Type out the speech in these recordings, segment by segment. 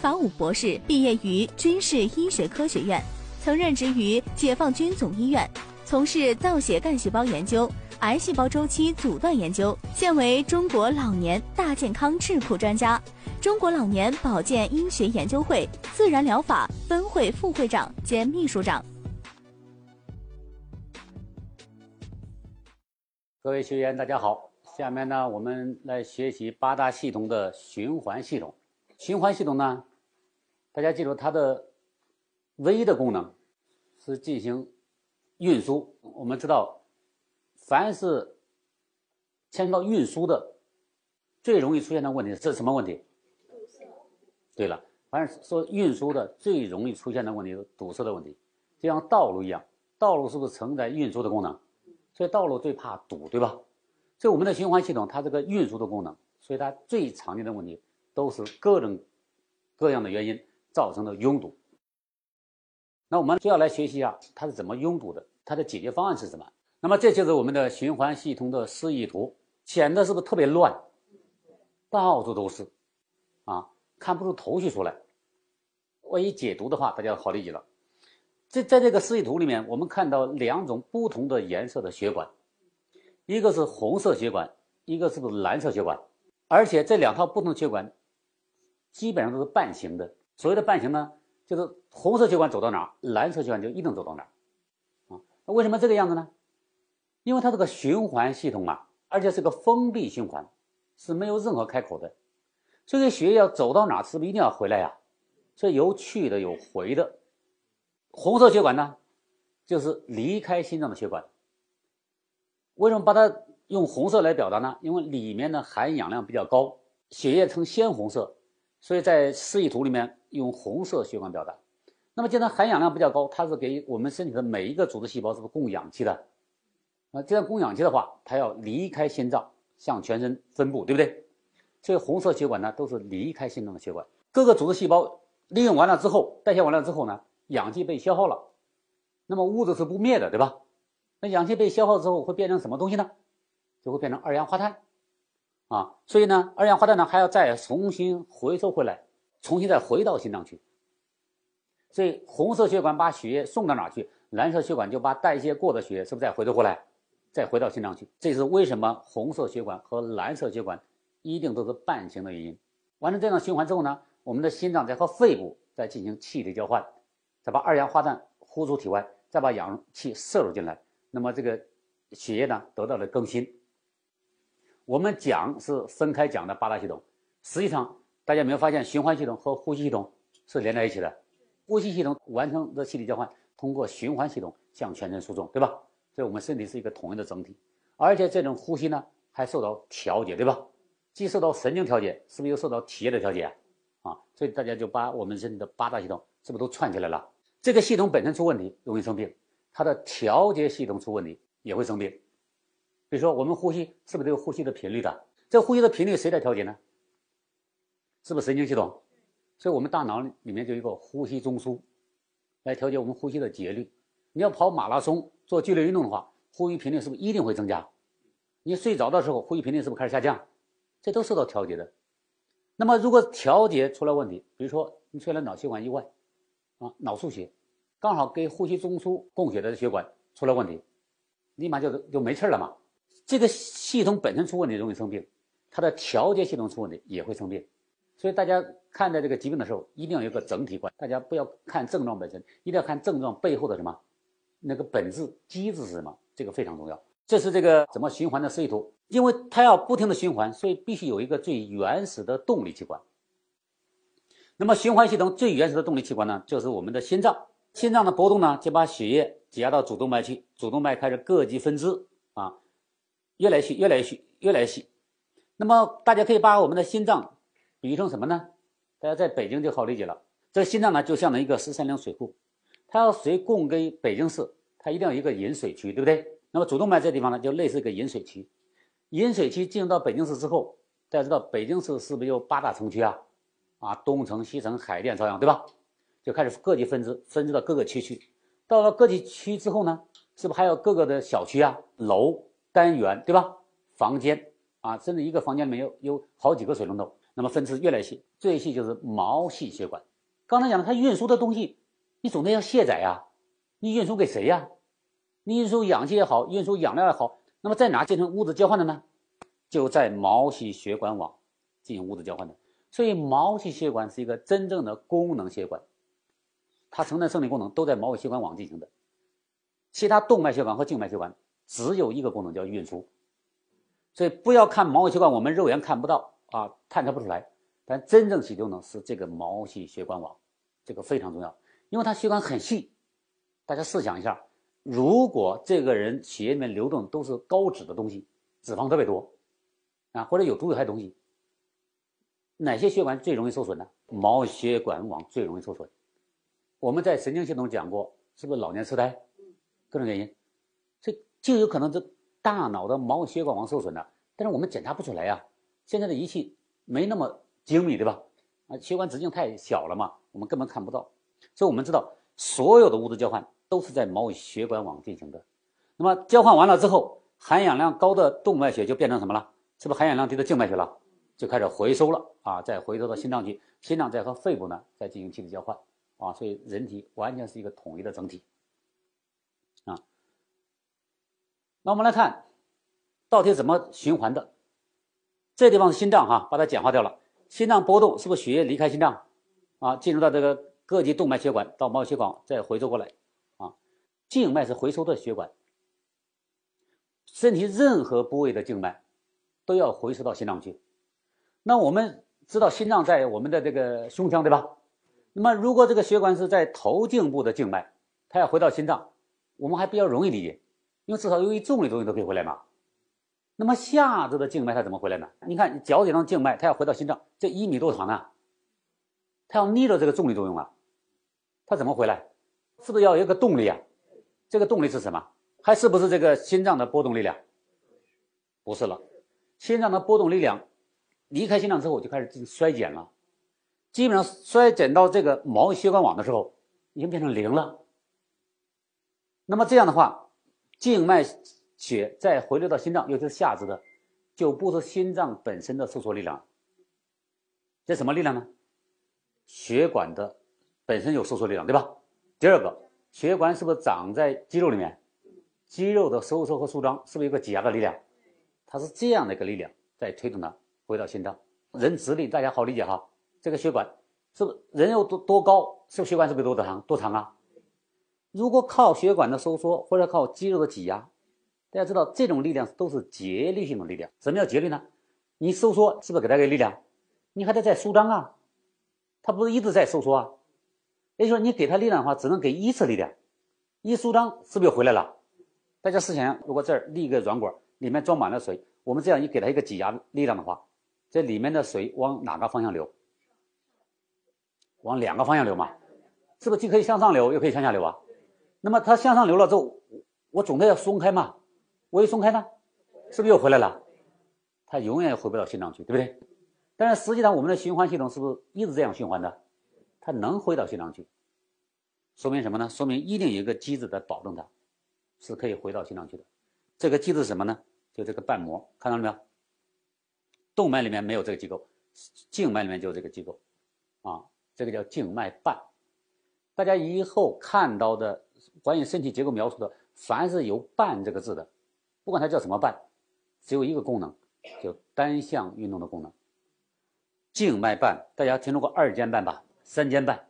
法武博士毕业于军事医学科学院，曾任职于解放军总医院，从事造血干细胞研究、癌细胞周期阻断研究，现为中国老年大健康智库专家。中国老年保健医学研究会自然疗法分会副会长兼秘书长。各位学员，大家好。下面呢，我们来学习八大系统的循环系统。循环系统呢，大家记住它的唯一的功能是进行运输。我们知道，凡是牵涉到运输的，最容易出现的问题是什么问题？对了，凡是说运输的最容易出现的问题是堵塞的问题，就像道路一样，道路是不是承载运输的功能？所以道路最怕堵，对吧？所以我们的循环系统它这个运输的功能，所以它最常见的问题都是各种各样的原因造成的拥堵。那我们就要来学习一下它是怎么拥堵的，它的解决方案是什么？那么这就是我们的循环系统的示意图，显得是不是特别乱？到处都是，啊。看不出头绪出来，我一解读的话，大家好理解了。这在这个示意图里面，我们看到两种不同的颜色的血管，一个是红色血管，一个是不是蓝色血管？而且这两套不同血管基本上都是半形的。所谓的半形呢，就是红色血管走到哪儿，蓝色血管就一定走到哪儿。啊，那为什么这个样子呢？因为它这个循环系统啊，而且是个封闭循环，是没有任何开口的。这个血液要走到哪，是不是一定要回来呀？所以有去的，有回的。红色血管呢，就是离开心脏的血管。为什么把它用红色来表达呢？因为里面的含氧量比较高，血液呈鲜红色，所以在示意图里面用红色血管表达。那么既然含氧量比较高，它是给我们身体的每一个组织细胞是不是供氧气的？那既然供氧气的话，它要离开心脏，向全身分布，对不对？所以红色血管呢，都是离开心脏的血管。各个组织细胞利用完了之后，代谢完了之后呢，氧气被消耗了，那么物质是不灭的，对吧？那氧气被消耗之后会变成什么东西呢？就会变成二氧化碳，啊，所以呢，二氧化碳呢还要再重新回收回来，重新再回到心脏去。所以红色血管把血液送到哪去？蓝色血管就把代谢过的血液是不是再回收过来，再回到心脏去？这是为什么红色血管和蓝色血管？一定都是半形的原因。完成这样循环之后呢，我们的心脏在和肺部再进行气体交换，再把二氧化碳呼出体外，再把氧气摄入进来。那么这个血液呢得到了更新。我们讲是分开讲的八大系统，实际上大家没有发现循环系统和呼吸系统是连在一起的？呼吸系统完成的气体交换，通过循环系统向全身输送，对吧？所以我们身体是一个统一的整体，而且这种呼吸呢还受到调节，对吧？既受到神经调节，是不是又受到体液的调节？啊，所以大家就把我们身体的八大系统是不是都串起来了？这个系统本身出问题容易生病，它的调节系统出问题也会生病。比如说我们呼吸是不是都有呼吸的频率的？这呼吸的频率谁来调节呢？是不是神经系统？所以我们大脑里面就有一个呼吸中枢，来调节我们呼吸的节律。你要跑马拉松做剧烈运动的话，呼吸频率是不是一定会增加？你睡着的时候呼吸频率是不是开始下降？这都受到调节的。那么，如果调节出了问题，比如说你出现了脑血管意外，啊，脑出血，刚好给呼吸中枢供血的血管出了问题，立马就就没气了嘛。这个系统本身出问题容易生病，它的调节系统出问题也会生病。所以大家看待这个疾病的时候，一定要有个整体观，大家不要看症状本身，一定要看症状背后的什么那个本质机制是什么，这个非常重要。这是这个怎么循环的示意图。因为它要不停的循环，所以必须有一个最原始的动力器官。那么循环系统最原始的动力器官呢，就是我们的心脏。心脏的搏动呢，就把血液挤压到主动脉去，主动脉开始各级分支啊，越来越细，越来越细，越来越细。那么大家可以把我们的心脏比喻成什么呢？大家在北京就好理解了。这心脏呢，就像一个十三陵水库，它要水供给北京市，它一定要一个引水区，对不对？那么主动脉这地方呢，就类似一个引水区。引水区进入到北京市之后，大家知道北京市是不是有八大城区啊？啊，东城、西城、海淀、朝阳，对吧？就开始各级分支，分支到各个区去。到了各级区之后呢，是不是还有各个的小区啊、楼、单元，对吧？房间啊，甚至一个房间里面有有好几个水龙头。那么分支越来越细，最细就是毛细血管。刚才讲了，它运输的东西，你总得要卸载呀，你运输给谁呀？你运输氧气也好，运输养料也好，那么在哪进行物质交换的呢？就在毛细血管网进行物质交换的。所以毛细血管是一个真正的功能血管，它承担生理功能都在毛细血管网进行的。其他动脉血管和静脉血管只有一个功能叫运输。所以不要看毛细血管，我们肉眼看不到啊，探测不出来。但真正起作用的是这个毛细血管网，这个非常重要，因为它血管很细。大家试想一下，如果这个人血液里面流动都是高脂的东西，脂肪特别多啊，或者有毒有害东西，哪些血管最容易受损呢？毛血管网最容易受损。我们在神经系统讲过，是不是老年痴呆？各种原因，就有可能这。大脑的毛血管网受损了，但是我们检查不出来呀。现在的仪器没那么精密，对吧？啊，血管直径太小了嘛，我们根本看不到。所以我们知道，所有的物质交换都是在毛血管网进行的。那么交换完了之后，含氧量高的动脉血就变成什么了？是不是含氧量低的静脉血了？就开始回收了啊，再回收到心脏去，心脏再和肺部呢再进行气体交换啊。所以人体完全是一个统一的整体。那我们来看，到底怎么循环的？这地方是心脏哈，把它简化掉了。心脏波动是不是血液离开心脏啊，进入到这个各级动脉血管，到毛细血管再回收过来啊？静脉是回收的血管，身体任何部位的静脉都要回收到心脏去。那我们知道心脏在我们的这个胸腔对吧？那么如果这个血管是在头颈部的静脉，它要回到心脏，我们还比较容易理解。因为至少由于重力作用都可以回来嘛，那么下肢的静脉它怎么回来呢？你看脚底上静脉，它要回到心脏，这一米多长呢，它要逆着这个重力作用啊，它怎么回来？是不是要有一个动力啊？这个动力是什么？还是不是这个心脏的波动力量？不是了，心脏的波动力量离开心脏之后就开始进行衰减了，基本上衰减到这个毛细血管网的时候，已经变成零了。那么这样的话。静脉血再回流到心脏，尤其是下肢的，就不是心脏本身的收缩力量，这什么力量呢？血管的本身有收缩力量，对吧？第二个，血管是不是长在肌肉里面？肌肉的收缩和舒张是不是有个挤压的力量？它是这样的一个力量在推动它回到心脏。人直立，大家好理解哈。这个血管是不是人有多多高？是不是血管是不是多长？多长啊？如果靠血管的收缩或者靠肌肉的挤压，大家知道这种力量都是节律性的力量。什么叫节律呢？你收缩是不是给它个力量？你还得再舒张啊，它不是一直在收缩啊。也就是说，你给它力量的话，只能给一次力量，一舒张是不是又回来了？大家试想，如果这儿立一个软管，里面装满了水，我们这样一给它一个挤压力量的话，这里面的水往哪个方向流？往两个方向流嘛？是不是既可以向上流，又可以向下流啊？那么它向上流了之后，我总得要松开嘛，我一松开呢，是不是又回来了？它永远回不到心脏去，对不对？但是实际上我们的循环系统是不是一直这样循环的？它能回到心脏去，说明什么呢？说明一定有一个机制在保证它，是可以回到心脏去的。这个机制是什么呢？就这个瓣膜，看到了没有？动脉里面没有这个机构，静脉里面就有这个机构，啊，这个叫静脉瓣。大家以后看到的。关于身体结构描述的，凡是有“瓣”这个字的，不管它叫什么瓣，只有一个功能，就单向运动的功能。静脉瓣，大家听说过二尖瓣吧？三尖瓣、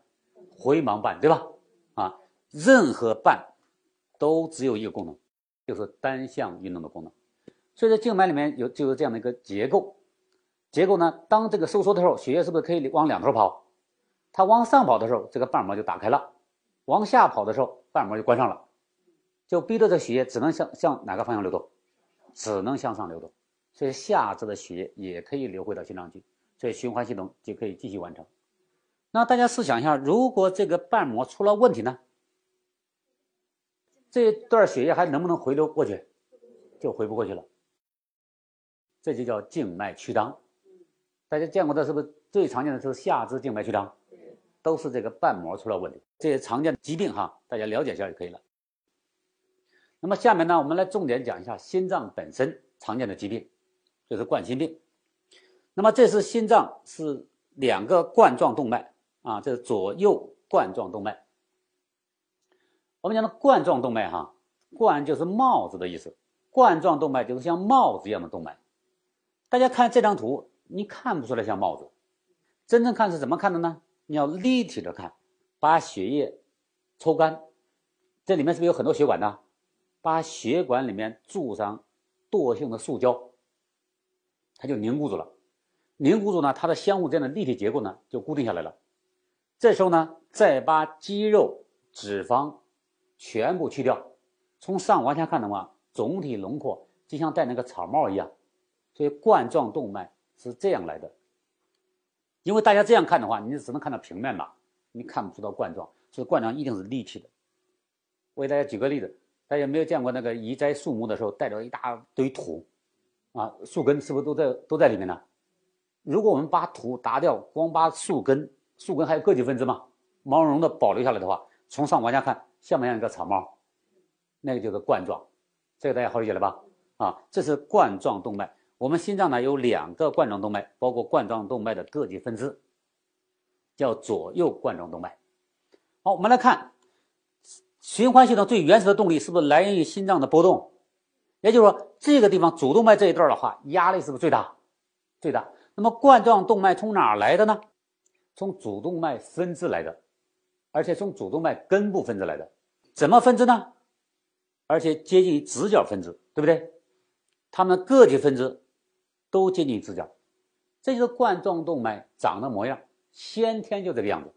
回盲瓣，对吧？啊，任何瓣都只有一个功能，就是单向运动的功能。所以在静脉里面有就有这样的一个结构。结构呢，当这个收缩的时候，血液是不是可以往两头跑？它往上跑的时候，这个瓣膜就打开了。往下跑的时候，瓣膜就关上了，就逼着这血液只能向向哪个方向流动？只能向上流动。所以下肢的血液也可以流回到心脏去，所以循环系统就可以继续完成。那大家试想一下，如果这个瓣膜出了问题呢？这段血液还能不能回流过去？就回不过去了。这就叫静脉曲张。大家见过的是不是最常见的就是下肢静脉曲张？都是这个瓣膜出了问题，这些常见的疾病哈，大家了解一下就可以了。那么下面呢，我们来重点讲一下心脏本身常见的疾病，就是冠心病。那么这是心脏是两个冠状动脉啊，这是左右冠状动脉。我们讲的冠状动脉哈，冠就是帽子的意思，冠状动脉就是像帽子一样的动脉。大家看这张图，你看不出来像帽子，真正看是怎么看的呢？你要立体的看，把血液抽干，这里面是不是有很多血管呢？把血管里面注上惰性的塑胶，它就凝固住了。凝固住呢，它的相互之间的立体结构呢就固定下来了。这时候呢，再把肌肉、脂肪。全部去掉，从上往下看的话，总体轮廓就像戴那个草帽一样，所以冠状动脉是这样来的。因为大家这样看的话，你只能看到平面嘛，你看不出到冠状，所以冠状一定是立体的。我给大家举个例子，大家有没有见过那个移栽树木的时候带着一大堆土，啊，树根是不是都在都在里面呢？如果我们把土打掉，光把树根，树根还有个体分支嘛，毛茸茸的保留下来的话，从上往下看。像不像一个草帽？那个就是冠状，这个大家好理解了吧？啊，这是冠状动脉。我们心脏呢有两个冠状动脉，包括冠状动脉的各级分支，叫左右冠状动脉。好，我们来看循环系统最原始的动力是不是来源于心脏的波动？也就是说，这个地方主动脉这一段的话，压力是不是最大？最大。那么冠状动脉从哪来的呢？从主动脉分支来的。而且从主动脉根部分支来的，怎么分支呢？而且接近于直角分支，对不对？它们各级分支都接近直角，这就是冠状动脉长的模样，先天就这个样子，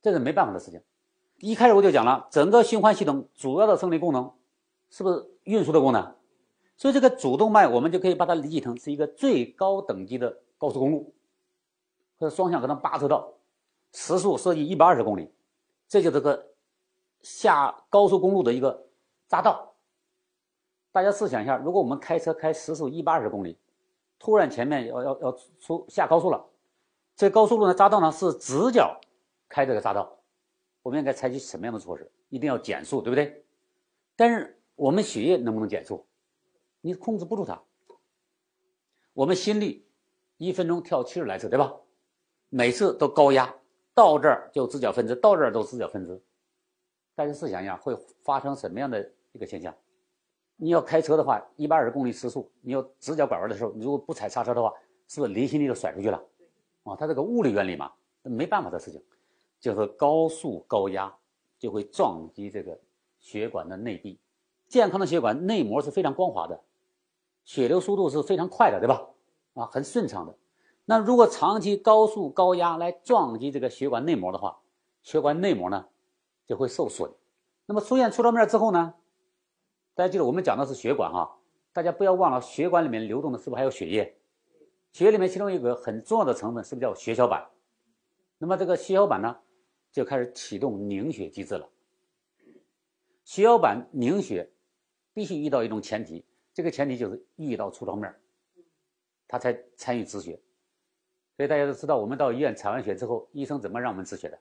这是没办法的事情。一开始我就讲了，整个循环系统主要的生理功能是不是运输的功能？所以这个主动脉我们就可以把它理解成是一个最高等级的高速公路，或者双向可能八车道，时速设计一百二十公里。这就是个下高速公路的一个匝道。大家试想一下，如果我们开车开时速一百二十公里，突然前面要要要出下高速了，这高速路的匝道呢是直角开这个匝道，我们应该采取什么样的措施？一定要减速，对不对？但是我们血液能不能减速？你控制不住它。我们心率一分钟跳七十来次，对吧？每次都高压。到这儿就直角分支，到这儿都直角分支。大家试想一下，会发生什么样的一个现象？你要开车的话，一百二十公里时速，你要直角拐弯的时候，你如果不踩刹车的话，是不是离心力就甩出去了？啊，它这个物理原理嘛，没办法的事情，就是高速高压就会撞击这个血管的内壁。健康的血管内膜是非常光滑的，血流速度是非常快的，对吧？啊，很顺畅的。那如果长期高速高压来撞击这个血管内膜的话，血管内膜呢就会受损。那么出现粗糙面之后呢，大家记得我们讲的是血管哈，大家不要忘了血管里面流动的是不是还有血液？血液里面其中一个很重要的成分是不是叫血小板？那么这个血小板呢就开始启动凝血机制了。血小板凝血必须遇到一种前提，这个前提就是遇到粗糙面，它才参与止血。所以大家都知道，我们到医院采完血之后，医生怎么让我们止血的？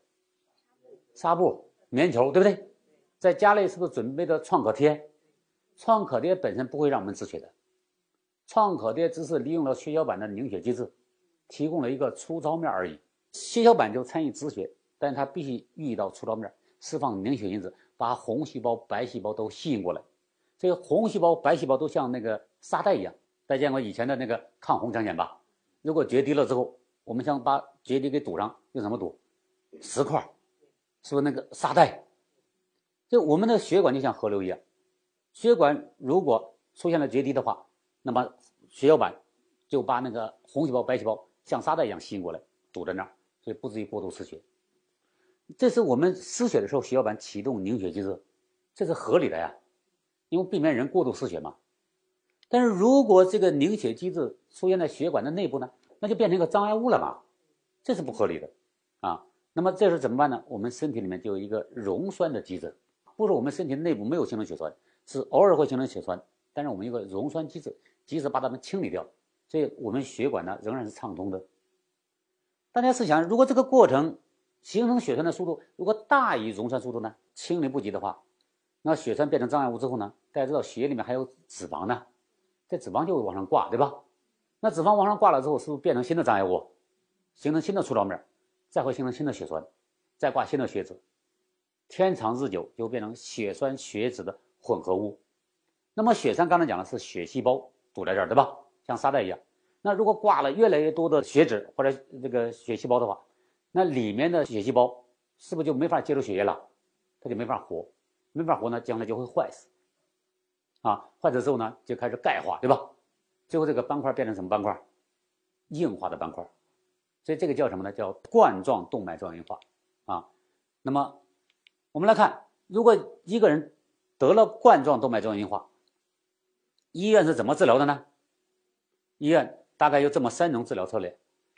纱布、棉球，对不对？在家里是不是准备的创可贴？创可贴本身不会让我们止血的，创可贴只是利用了血小板的凝血机制，提供了一个粗糙面而已。血小板就参与止血，但它必须遇到粗糙面，释放凝血因子，把红细胞、白细胞都吸引过来。所以红细胞、白细胞都像那个沙袋一样。大家见过以前的那个抗洪抢险吧？如果决堤了之后，我们想把决堤给堵上，用什么堵？石块，是不是那个沙袋？就我们的血管就像河流一样，血管如果出现了决堤的话，那么血小板就把那个红细胞、白细胞像沙袋一样吸引过来，堵在那儿，所以不至于过度失血。这是我们失血的时候，血小板启动凝血机制，这是合理的呀，因为避免人过度失血嘛。但是如果这个凝血机制出现在血管的内部呢？那就变成一个障碍物了嘛，这是不合理的，啊，那么这时候怎么办呢？我们身体里面就有一个溶栓的机制，不是我们身体内部没有形成血栓，是偶尔会形成血栓，但是我们有个溶栓机制，及时把它们清理掉，所以我们血管呢仍然是畅通的。大家试想，如果这个过程形成血栓的速度如果大于溶栓速度呢？清理不及的话，那血栓变成障碍物之后呢？大家知道血液里面还有脂肪呢，这脂肪就会往上挂，对吧？那脂肪往上挂了之后，是不是变成新的障碍物，形成新的粗糙面，再会形成新的血栓，再挂新的血脂，天长日久就变成血栓血脂的混合物。那么血栓刚才讲的是血细胞堵在这儿，对吧？像沙袋一样。那如果挂了越来越多的血脂或者这个血细胞的话，那里面的血细胞是不是就没法接触血液了？它就没法活，没法活呢，将来就会坏死。啊，坏死之后呢，就开始钙化，对吧？最后这个斑块变成什么斑块？硬化的斑块。所以这个叫什么呢？叫冠状动脉粥样硬化。啊，那么我们来看，如果一个人得了冠状动脉粥样硬化，医院是怎么治疗的呢？医院。大概有这么三种治疗策略：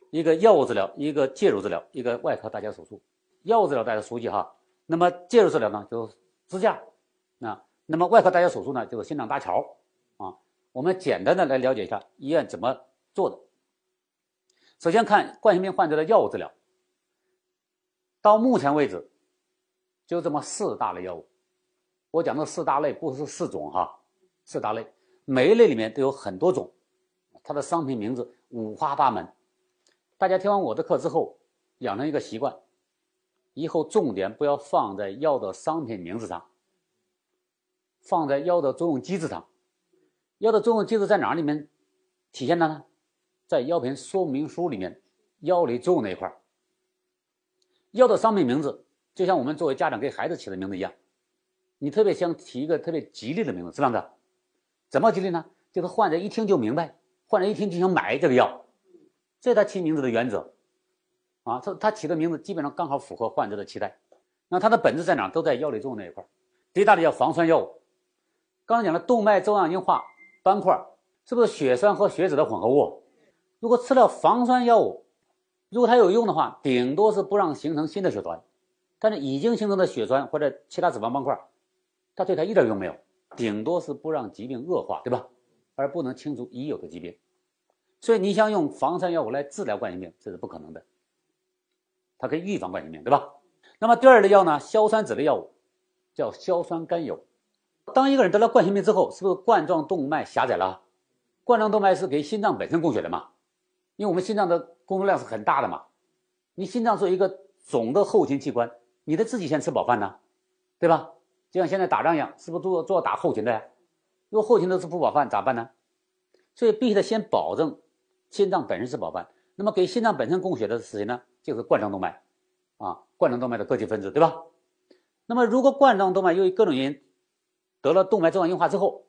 一个药物治疗，一个介入治疗，一个外科搭桥手术。药物治疗大家熟悉哈，那么介入治疗呢就是支架，那那么外科搭桥手术呢就是心脏搭桥啊。我们简单的来了解一下医院怎么做的。首先看冠心病患者的药物治疗，到目前为止就这么四大类药物。我讲的四大类不是四种哈，四大类，每一类里面都有很多种。它的商品名字五花八门，大家听完我的课之后，养成一个习惯，以后重点不要放在药的商品名字上，放在药的作用机制上。药的作用机制在哪里面体现的呢？在药品说明书里面，药理作用那一块儿。药的商品名字就像我们作为家长给孩子起的名字一样，你特别想起一个特别吉利的名字，是吧？的，怎么吉利呢？就是患者一听就明白。患者一听就想买这个药，这是他起名字的原则，啊，他他起的名字基本上刚好符合患者的期待。那它的本质在哪？都在药理作用那一块。第一大类叫防栓药物。刚才讲了动脉粥样硬化斑块，是不是血栓和血脂的混合物？如果吃了防栓药物，如果它有用的话，顶多是不让形成新的血栓，但是已经形成的血栓或者其他脂肪斑块，它对它一点用没有，顶多是不让疾病恶化，对吧？而不能清除已有的疾病。所以你想用防栓药物来治疗冠心病，这是不可能的。它可以预防冠心病，对吧？那么第二类药呢？硝酸酯类药物，叫硝酸甘油。当一个人得了冠心病之后，是不是冠状动脉狭窄了？冠状动脉是给心脏本身供血的嘛？因为我们心脏的工作量是很大的嘛。你心脏作为一个总的后勤器官，你得自己先吃饱饭呢，对吧？就像现在打仗一样，是不是做做打后勤的呀？如果后勤都吃不饱饭咋办呢？所以必须得先保证。心脏本身是饱饭，那么给心脏本身供血的是谁呢？就是冠状动脉，啊，冠状动脉的各级分子，对吧？那么如果冠状动脉由于各种原因得了动脉粥样硬化之后，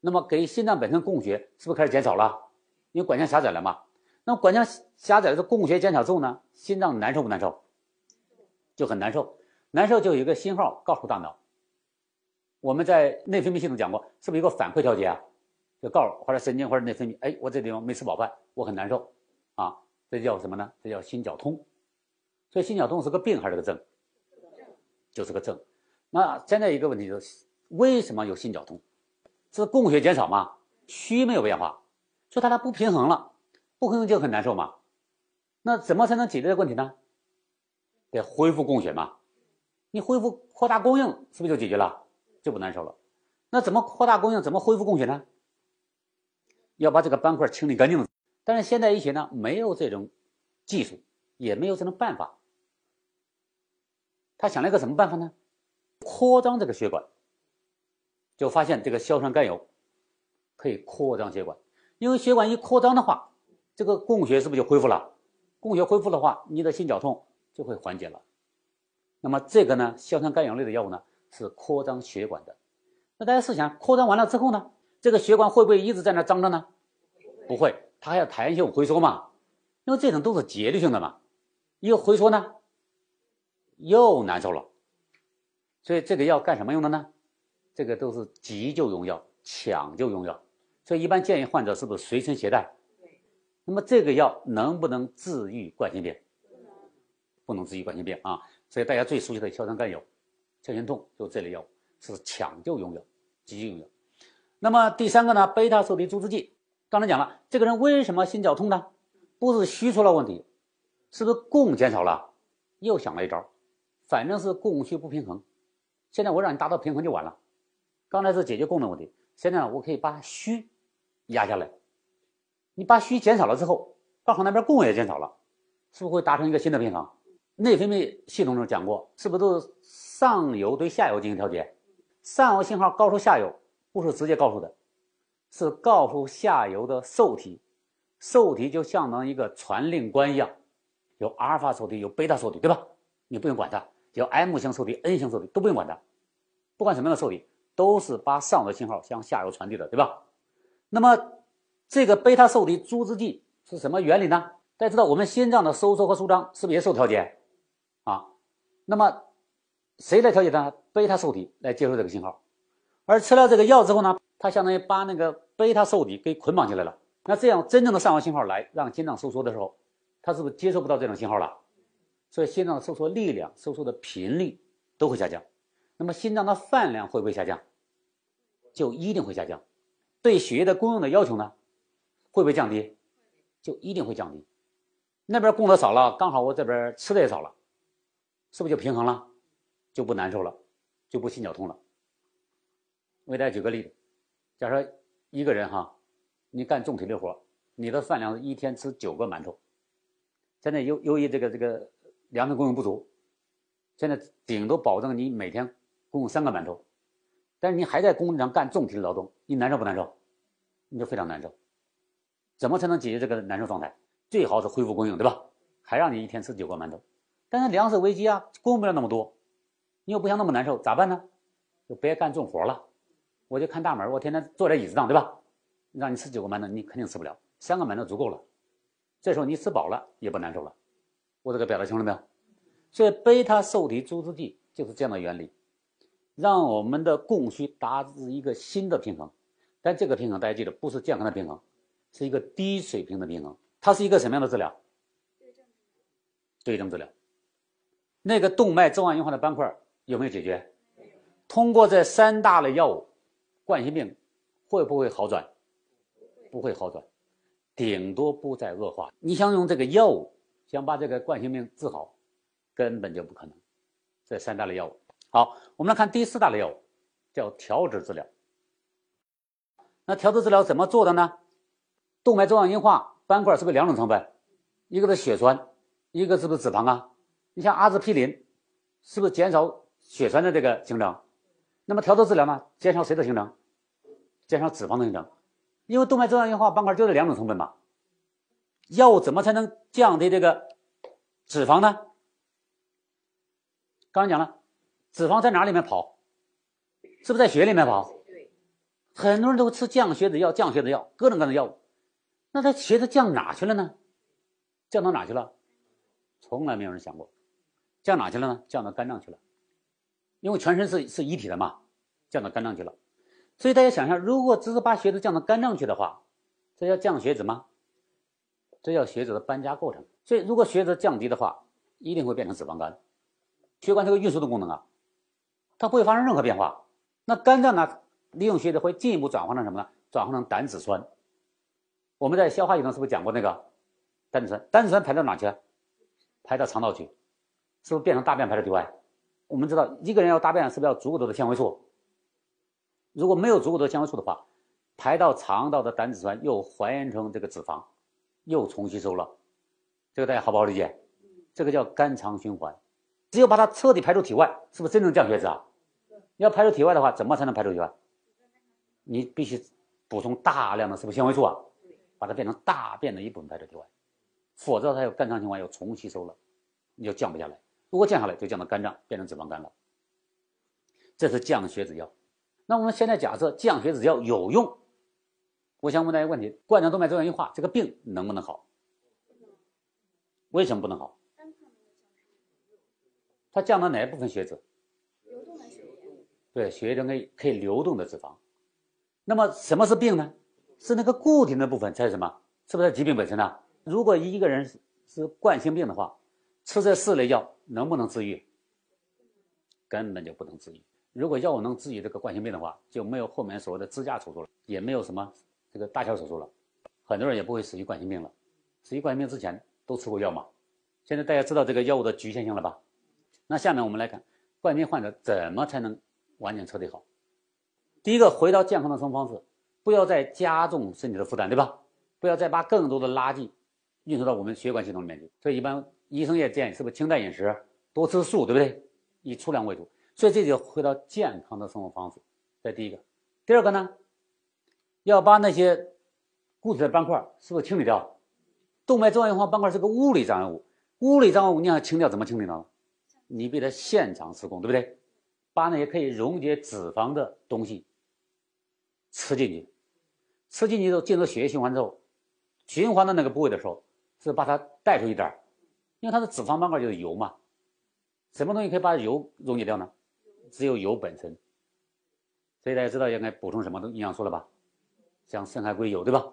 那么给心脏本身供血是不是开始减少了？因为管腔狭窄了嘛。那么管腔狭窄的供血减少之后呢，心脏难受不难受？就很难受，难受就有一个信号告诉大脑。我们在内分泌系统讲过，是不是一个反馈调节啊？就告诉或者神经或者内分泌，哎，我这地方没吃饱饭，我很难受，啊，这叫什么呢？这叫心绞痛。所以心绞痛是个病还是个症？就是个症。那现在一个问题就是，为什么有心绞痛？是供血减少吗？虚没有变化，所以它俩不平衡了，不平衡就很难受嘛。那怎么才能解决这个问题呢？得恢复供血嘛。你恢复扩大供应，是不是就解决了？就不难受了。那怎么扩大供应？怎么恢复供血呢？要把这个斑块清理干净，但是现代医学呢没有这种技术，也没有这种办法。他想了一个什么办法呢？扩张这个血管，就发现这个硝酸甘油可以扩张血管，因为血管一扩张的话，这个供血是不是就恢复了？供血恢复的话，你的心绞痛就会缓解了。那么这个呢，硝酸甘油类的药物呢是扩张血管的。那大家试想，扩张完了之后呢？这个血管会不会一直在那张着呢？不会，它还要弹性回缩嘛。因为这种都是节律性的嘛，一回缩呢，又难受了。所以这个药干什么用的呢？这个都是急救用药、抢救用药。所以一般建议患者是不是随身携带？那么这个药能不能治愈冠心病？不能治愈冠心病啊。所以大家最熟悉的硝酸甘油、降心痛，就这类药物是抢救用药、急救用药。那么第三个呢？贝塔受体阻滞剂。刚才讲了，这个人为什么心绞痛呢？不是虚出了问题，是不是供减少了？又想了一招，反正是供需不平衡。现在我让你达到平衡就完了。刚才是解决供的问题，现在呢，我可以把虚压下来，你把虚减少了之后，刚好那边供也减少了，是不是会达成一个新的平衡？内分泌系统中讲过，是不是都上游对下游进行调节？上游信号告诉下游，不是直接告诉的，是告诉下游的受体，受体就相当于一个传令官一样，有阿尔法受体，有贝塔受体，对吧？你不用管它，有 M 型受体、N 型受体都不用管它，不管什么样的受体，都是把上游信号向下游传递的，对吧？那么这个贝塔受体阻滞剂是什么原理呢？大家知道，我们心脏的收缩和舒张是不是也受调节？啊，那么谁来调节呢？贝塔受体来接收这个信号，而吃了这个药之后呢，它相当于把那个贝塔受体给捆绑起来了。那这样真正的上游信号来让心脏收缩的时候，它是不是接受不到这种信号了？所以心脏收缩力量、收缩的频率都会下降。那么心脏的饭量会不会下降？就一定会下降。对血液的供应的要求呢，会不会降低？就一定会降低。那边供的少了，刚好我这边吃的也少了。是不是就平衡了，就不难受了，就不心绞痛了？我给大家举个例子，假设一个人哈，你干重体力活，你的饭量是一天吃九个馒头，现在由由于这个这个粮食供应不足，现在顶多保证你每天供应三个馒头，但是你还在工地上干重体力劳动，你难受不难受？你就非常难受。怎么才能解决这个难受状态？最好是恢复供应，对吧？还让你一天吃九个馒头。但是粮食危机啊，供不了那么多，你又不想那么难受，咋办呢？就别干重活了，我就看大门，我天天坐在椅子上，对吧？让你吃九个馒头，你肯定吃不了，三个馒头足够了。这时候你吃饱了也不难受了，我这个表达清楚了没有？所以贝塔受体阻滞剂就是这样的原理，让我们的供需达至一个新的平衡。但这个平衡大家记得不是健康的平衡，是一个低水平的平衡。它是一个什么样的治疗？对症治疗。那个动脉粥样硬化的斑块有没有解决？通过这三大类药物，冠心病会不会好转？不会好转，顶多不再恶化。你想用这个药物想把这个冠心病治好，根本就不可能。这三大类药物，好，我们来看第四大类药物，叫调脂治疗。那调脂治疗怎么做的呢？动脉粥样硬化斑块是不是两种成分？一个是血栓，一个是不是脂肪啊？你像阿司匹林，是不是减少血栓的这个形成？那么调脂治疗呢？减少谁的形成？减少脂肪的形成。因为动脉粥样硬化斑块就这两种成分嘛。药物怎么才能降低这个脂肪呢？刚才讲了，脂肪在哪里面跑？是不是在血里面跑？很多人都吃降血脂药、降血脂药，各种各样的药物。那他血脂降哪去了呢？降到哪去了？从来没有人想过。降哪去了呢？降到肝脏去了，因为全身是是一体的嘛，降到肝脏去了。所以大家想象，如果只是把血脂降到肝脏去的话，这叫降血脂吗？这叫血脂的搬家过程。所以如果血脂降低的话，一定会变成脂肪肝。血管这个运输的功能啊，它不会发生任何变化。那肝脏呢，利用血脂会进一步转化成什么呢？转化成胆脂酸。我们在消化系统是不是讲过那个胆脂酸？胆脂酸排到哪去？排到肠道去。是不是变成大便排到体外？我们知道一个人要大便是不是要足够多的纤维素？如果没有足够多的纤维素的话，排到肠道的胆脂酸又还原成这个脂肪，又重吸收了。这个大家好不好理解？这个叫肝肠循环。只有把它彻底排出体外，是不是真正降血脂啊？要排出体外的话，怎么才能排出体外？你必须补充大量的是不是纤维素啊？把它变成大便的一部分排出体外，否则它有肝肠循环又重吸收了，你就降不下来。如果降下来，就降到肝脏，变成脂肪肝了。这是降血脂药。那我们现在假设降血脂药有用，我想问大家一个问题：冠状动脉粥样硬化这个病能不能好？为什么不能好？它降到哪一部分血脂？流动的血液。对，血液中可以可以流动的脂肪。那么什么是病呢？是那个固体的部分才是什么？是不是疾病本身呢？如果一个人是是冠心病的话，吃这四类药。能不能治愈？根本就不能治愈。如果药物能治愈这个冠心病的话，就没有后面所谓的支架手术了，也没有什么这个搭桥手术了，很多人也不会死于冠心病了。死于冠心病之前都吃过药吗？现在大家知道这个药物的局限性了吧？那下面我们来看冠心病患者怎么才能完全彻底好。第一个，回到健康的生活方式，不要再加重身体的负担，对吧？不要再把更多的垃圾运输到我们血管系统里面去。所以一般医生也建议是不是清淡饮食，多吃素，对不对？以粗粮为主。所以这就回到健康的生活方式。这第一个，第二个呢，要把那些固体的斑块是不是清理掉？动脉粥样硬化斑块是个物理障碍物，物理障碍物你想清掉怎么清理呢？你给它现场施工，对不对？把那些可以溶解脂肪的东西吃进去，吃进去之后进入血液循环之后，循环到那个部位的时候，是把它带出一点儿，因为它的脂肪斑块就是油嘛。什么东西可以把油溶解掉呢？只有油本身。所以大家知道应该补充什么营养素了吧？像深海硅油，对吧？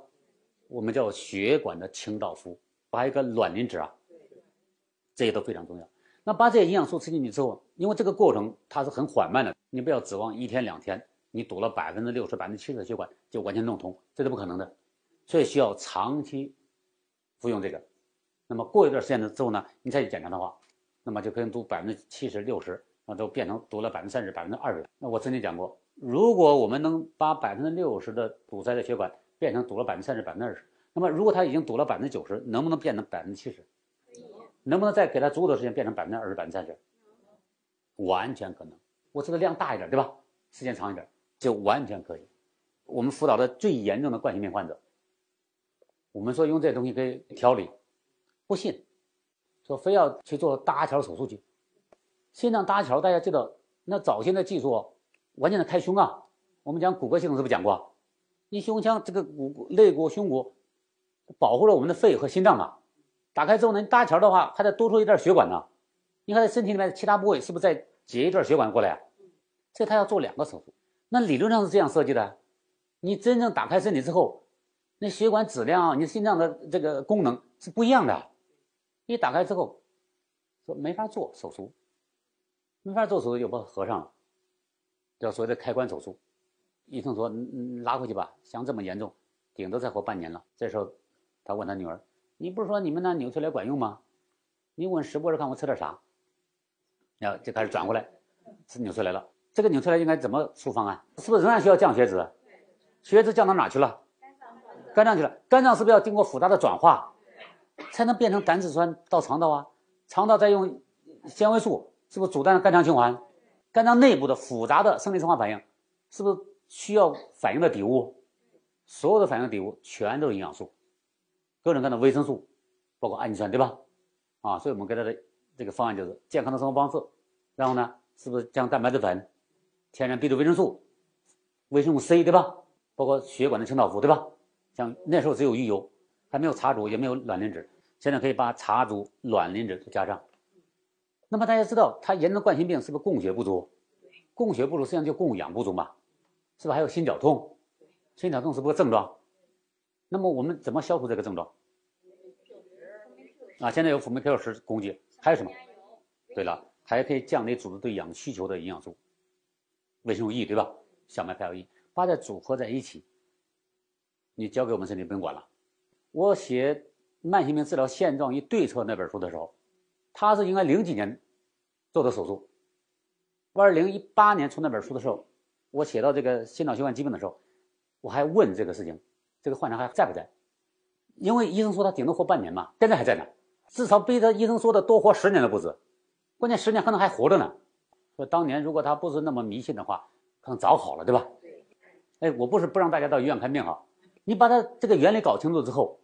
我们叫血管的清道夫，还有一个卵磷脂啊，这些都非常重要。那把这些营养素吃进去之后，因为这个过程它是很缓慢的，你不要指望一天两天你堵了百分之六十、百分之七十的血管就完全弄通，这是不可能的。所以需要长期服用这个。那么过一段时间的之后呢，你再去检查的话，那么就可能堵百分之七十、六十，那都变成堵了百分之三十、百分之二十。那我曾经讲过，如果我们能把百分之六十的堵塞的血管变成堵了百分之三十、百分之二十，那么如果它已经堵了百分之九十，能不能变成百分之七十？能不能再给他足够的时间变成百分之二十、百分之三十？完全可能。我这个量大一点，对吧？时间长一点，就完全可以。我们辅导的最严重的冠心病患者，我们说用这东西可以调理，不信，说非要去做搭桥手术去。心脏搭桥，大家知道，那早先的技术完全的开胸啊。我们讲骨骼系统是不是讲过？你胸腔这个骨肋骨、胸骨保护了我们的肺和心脏啊。打开之后呢，搭桥的话，还得多出一段血管呢。你看，身体里面的其他部位是不是再截一段血管过来啊？这他要做两个手术。那理论上是这样设计的。你真正打开身体之后，那血管质量、你心脏的这个功能是不一样的。一打开之后，说没法做手术，没法做手术就把合上了，叫所谓的开关手术。医生说：“嗯拉回去吧，像这么严重，顶多再活半年了。”这时候，他问他女儿。你不是说你们那扭出来管用吗？你问石博士看我吃点啥？然后就开始转过来，是扭出来了。这个扭出来应该怎么出方案？是不是仍然需要降血脂？血脂降到哪去了？肝脏去了。肝脏是不是要经过复杂的转化，才能变成胆脂酸到肠道啊？肠道再用纤维素，是不是阻断肝肠循环？肝脏内部的复杂的生理生化反应，是不是需要反应的底物？所有的反应底物全都是营养素。各种各样的维生素，包括氨基酸，对吧？啊，所以我们给他的这个方案就是健康的生活方式。然后呢，是不是将蛋白质粉、天然 B 族维生素、维生素 C，对吧？包括血管的清道夫，对吧？像那时候只有鱼油，还没有茶煮，也没有卵磷脂，现在可以把茶煮、卵磷脂都加上。那么大家知道，他严重的冠心病是不是供血不足？供血不足实际上就供氧不足嘛？是不是还有心绞痛？心绞痛是不是症状？那么我们怎么消除这个症状？啊，现在有辅酶 Q 十攻击，还有什么？对了，还可以降低组织对氧需求的营养素，维生素 E，对吧？小麦派 E，把它组合在一起，你交给我们身体不用管了。我写《慢性病治疗现状与对策》那本书的时候，他是应该零几年做的手术。二零一八年出那本书的时候，我写到这个心脑血管疾病的时候，我还问这个事情。这个患者还在不在？因为医生说他顶多活半年嘛，现在还在呢，至少比他医生说的多活十年都不止。关键十年可能还活着呢。说当年如果他不是那么迷信的话，可能早好了，对吧？哎，我不是不让大家到医院看病哈，你把他这个原理搞清楚之后，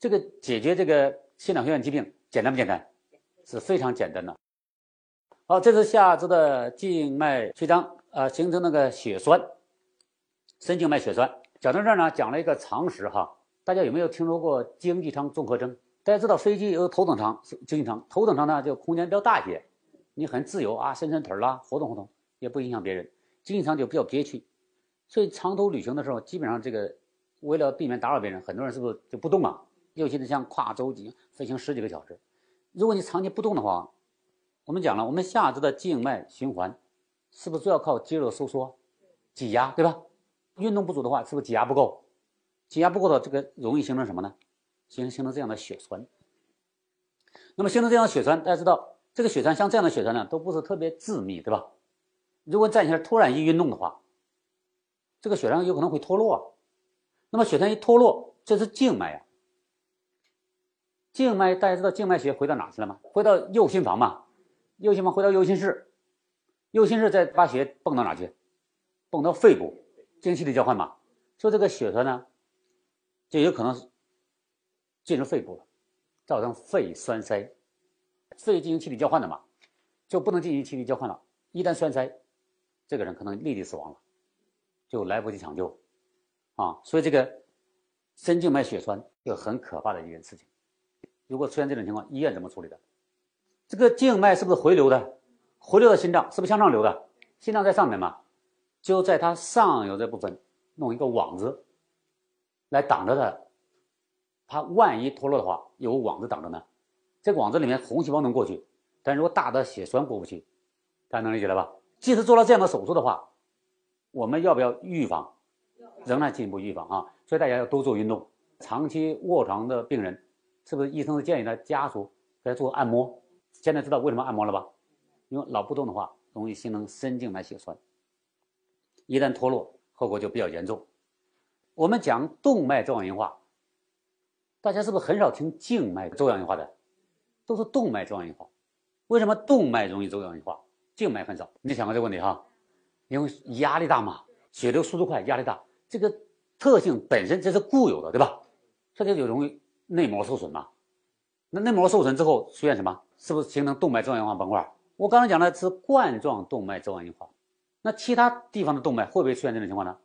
这个解决这个心脑血管疾病简单不简单？是非常简单的。好，这是下肢的静脉曲张啊，形成那个血栓，深静脉血栓。讲到这儿呢，讲了一个常识哈，大家有没有听说过经济舱综合征？大家知道飞机有头等舱、经济舱，头等舱呢就空间比较大一些，你很自由啊，伸伸腿啦，活动活动也不影响别人。经济舱就比较憋屈，所以长途旅行的时候，基本上这个为了避免打扰别人，很多人是不是就不动啊？尤其是像跨洲际飞行十几个小时，如果你长期不动的话，我们讲了，我们下肢的静脉循环是不是主要靠肌肉收缩、挤压，对吧？运动不足的话，是不是挤压不够？挤压不够的，这个容易形成什么呢？形形成这样的血栓。那么形成这样的血栓，大家知道，这个血栓像这样的血栓呢，都不是特别致密，对吧？如果站起来突然一运动的话，这个血栓有可能会脱落。那么血栓一脱落，这是静脉呀。静脉大家知道静脉血回到哪去了吗？回到右心房嘛，右心房回到右心室，右心室再把血泵到哪去？泵到肺部进行气体交换嘛。说这个血栓呢，就有可能进入肺部了，造成肺栓塞。肺进行气体交换的嘛，就不能进行气体交换了。一旦栓塞，这个人可能立即死亡了，就来不及抢救啊。所以这个深静脉血栓就很可怕的一件事情。如果出现这种情况，医院怎么处理的？这个静脉是不是回流的？回流到心脏是不是向上流的？心脏在上面嘛，就在它上游这部分弄一个网子来挡着它。它万一脱落的话，有网子挡着呢。这个网子里面红细胞能过去，但如果大的血栓过不去，大家能理解了吧？即使做了这样的手术的话，我们要不要预防？仍然进一步预防啊！所以大家要多做运动。长期卧床的病人。是不是医生是建议他家属给他做按摩？现在知道为什么按摩了吧？因为脑不动的话，容易形成深静脉血栓，一旦脱落，后果就比较严重。我们讲动脉粥样硬化，大家是不是很少听静脉粥样硬化的？都是动脉粥样硬化。为什么动脉容易粥样硬化，静脉很少？你想过这个问题哈？因为压力大嘛，血流速度快，压力大，这个特性本身这是固有的，对吧？这就容易。内膜受损嘛？那内膜受损之后出现什么？是不是形成动脉粥样硬化斑块？我刚才讲的是冠状动脉粥样硬化，那其他地方的动脉会不会出现这种情况呢？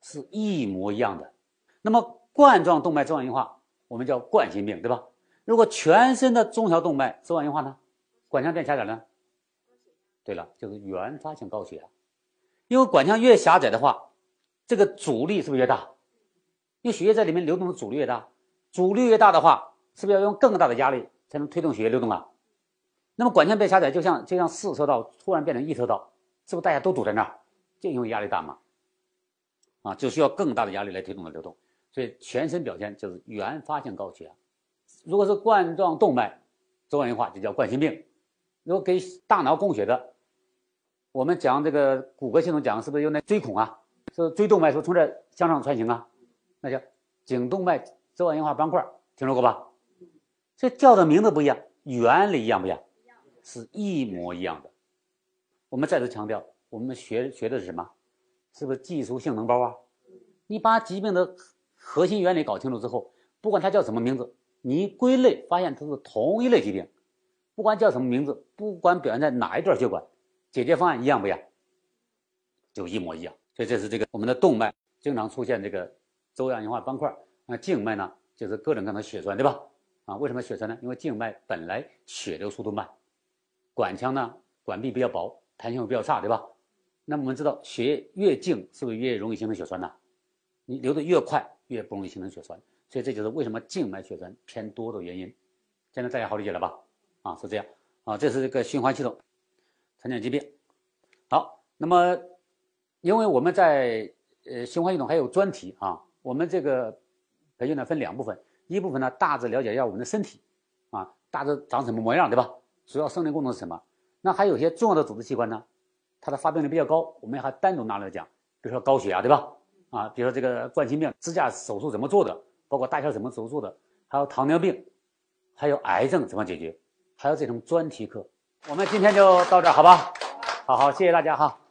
是一模一样的。那么冠状动脉粥样硬化我们叫冠心病，对吧？如果全身的中小动脉粥样硬化呢？管腔变狭窄呢？对了，就是原发性高血压。因为管腔越狭窄的话，这个阻力是不是越大？因为血液在里面流动的阻力越大。阻力越大的话，是不是要用更大的压力才能推动血液流动啊？那么管腔被狭窄，就像就像四车道突然变成一车道，是不是大家都堵在那儿？就因为压力大嘛，啊，就需要更大的压力来推动的流动。所以全身表现就是原发性高血压。如果是冠状动脉粥样硬化，就叫冠心病。如果给大脑供血的，我们讲这个骨骼系统讲是不是有那椎孔啊？是椎动脉是从这向上穿行啊？那叫颈动脉。粥样硬化斑块听说过吧？这叫的名字不一样，原理一样不一样？是一模一样的。我们再次强调，我们学学的是什么？是不是技术性能包啊？你把疾病的核心原理搞清楚之后，不管它叫什么名字，你归类发现它是同一类疾病，不管叫什么名字，不管表现在哪一段血管，解决方案一样不一样？就一模一样。所以这是这个我们的动脉经常出现这个粥样硬化斑块。那静脉呢，就是各种各样的血栓，对吧？啊，为什么血栓呢？因为静脉本来血流速度慢，管腔呢管壁比较薄，弹性比较差，对吧？那么我们知道，血液越静，是不是越容易形成血栓呢？你流的越快，越不容易形成血栓。所以这就是为什么静脉血栓偏多的原因。现在大家好理解了吧？啊，是这样。啊，这是这个循环系统常见疾病。好，那么因为我们在呃循环系统还有专题啊，我们这个。培训呢分两部分，一部分呢大致了解一下我们的身体，啊，大致长什么模样，对吧？主要生理功能是什么？那还有些重要的组织器官呢，它的发病率比较高，我们还单独拿来讲，比如说高血压，对吧？啊，比如说这个冠心病支架手术怎么做的，包括搭桥怎么手术的，还有糖尿病，还有癌症怎么解决，还有这种专题课。我们今天就到这儿，好吧？好好，谢谢大家哈。